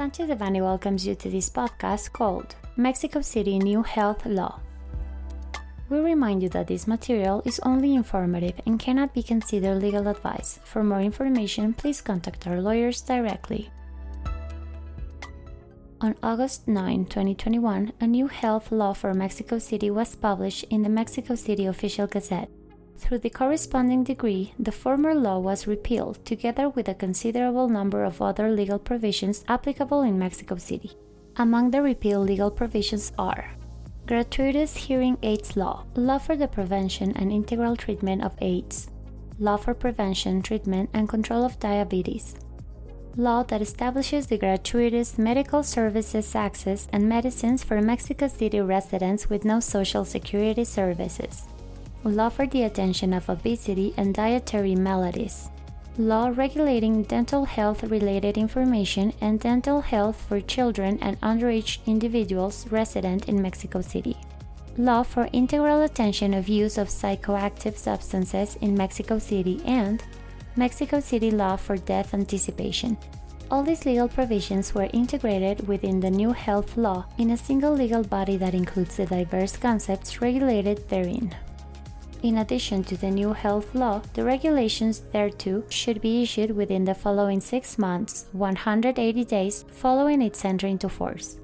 Sanchez Devanny welcomes you to this podcast called Mexico City New Health Law. We remind you that this material is only informative and cannot be considered legal advice. For more information, please contact our lawyers directly. On August 9, 2021, a new health law for Mexico City was published in the Mexico City Official Gazette. Through the corresponding decree, the former law was repealed, together with a considerable number of other legal provisions applicable in Mexico City. Among the repealed legal provisions are Gratuitous Hearing Aids Law, Law for the Prevention and Integral Treatment of AIDS, Law for Prevention, Treatment, and Control of Diabetes, Law that establishes the gratuitous medical services access and medicines for Mexico City residents with no social security services law for the attention of obesity and dietary maladies, law regulating dental health related information and dental health for children and underage individuals resident in Mexico City, law for integral attention of use of psychoactive substances in Mexico City, and Mexico City law for death anticipation. All these legal provisions were integrated within the new health law in a single legal body that includes the diverse concepts regulated therein. In addition to the new health law, the regulations thereto should be issued within the following six months, 180 days following its entry into force.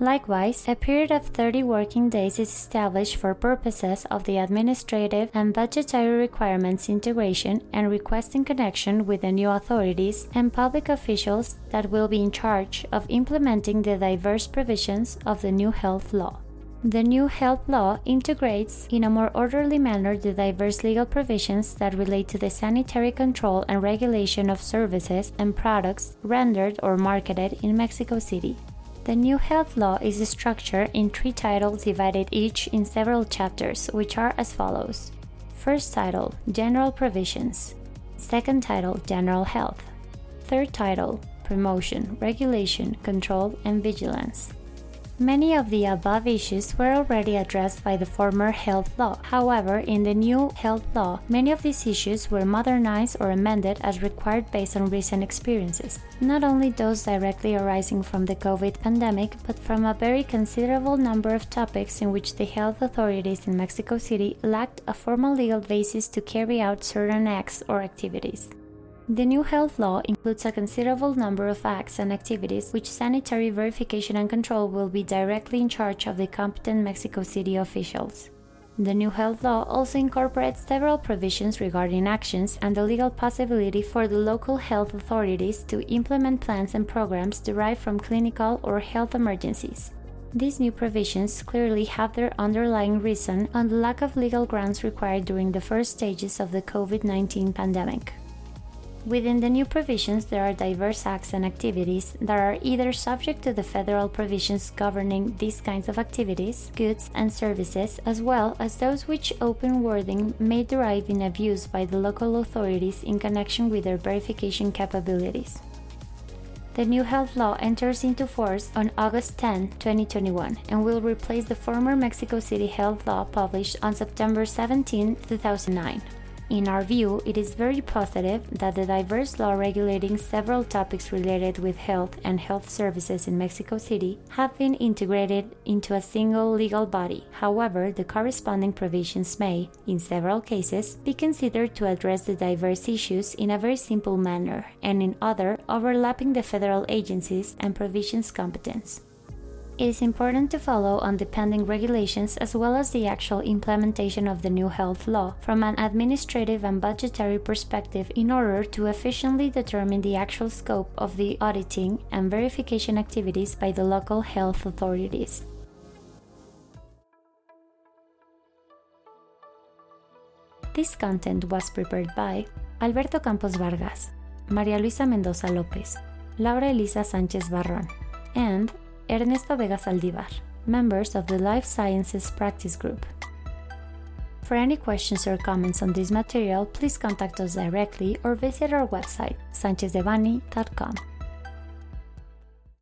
Likewise, a period of 30 working days is established for purposes of the administrative and budgetary requirements integration and request in connection with the new authorities and public officials that will be in charge of implementing the diverse provisions of the new health law. The new health law integrates in a more orderly manner the diverse legal provisions that relate to the sanitary control and regulation of services and products rendered or marketed in Mexico City. The new health law is structured in three titles divided each in several chapters, which are as follows. First title General Provisions. Second title General Health. Third title Promotion, Regulation, Control, and Vigilance. Many of the above issues were already addressed by the former health law. However, in the new health law, many of these issues were modernized or amended as required based on recent experiences, not only those directly arising from the COVID pandemic, but from a very considerable number of topics in which the health authorities in Mexico City lacked a formal legal basis to carry out certain acts or activities. The new health law includes a considerable number of acts and activities which sanitary verification and control will be directly in charge of the competent Mexico City officials. The new health law also incorporates several provisions regarding actions and the legal possibility for the local health authorities to implement plans and programs derived from clinical or health emergencies. These new provisions clearly have their underlying reason on the lack of legal grounds required during the first stages of the COVID 19 pandemic. Within the new provisions, there are diverse acts and activities that are either subject to the federal provisions governing these kinds of activities, goods, and services, as well as those which open wording may derive in abuse by the local authorities in connection with their verification capabilities. The new health law enters into force on August 10, 2021, and will replace the former Mexico City health law published on September 17, 2009. In our view, it is very positive that the diverse law regulating several topics related with health and health services in Mexico City have been integrated into a single legal body. However, the corresponding provisions may, in several cases, be considered to address the diverse issues in a very simple manner, and in other, overlapping the federal agencies and provisions competence. It is important to follow on the pending regulations as well as the actual implementation of the new health law from an administrative and budgetary perspective in order to efficiently determine the actual scope of the auditing and verification activities by the local health authorities. This content was prepared by Alberto Campos Vargas, María Luisa Mendoza López, Laura Elisa Sánchez Barrón, and Ernesto Vega Saldivar, members of the Life Sciences Practice Group. For any questions or comments on this material, please contact us directly or visit our website, sanchezdevanny.com.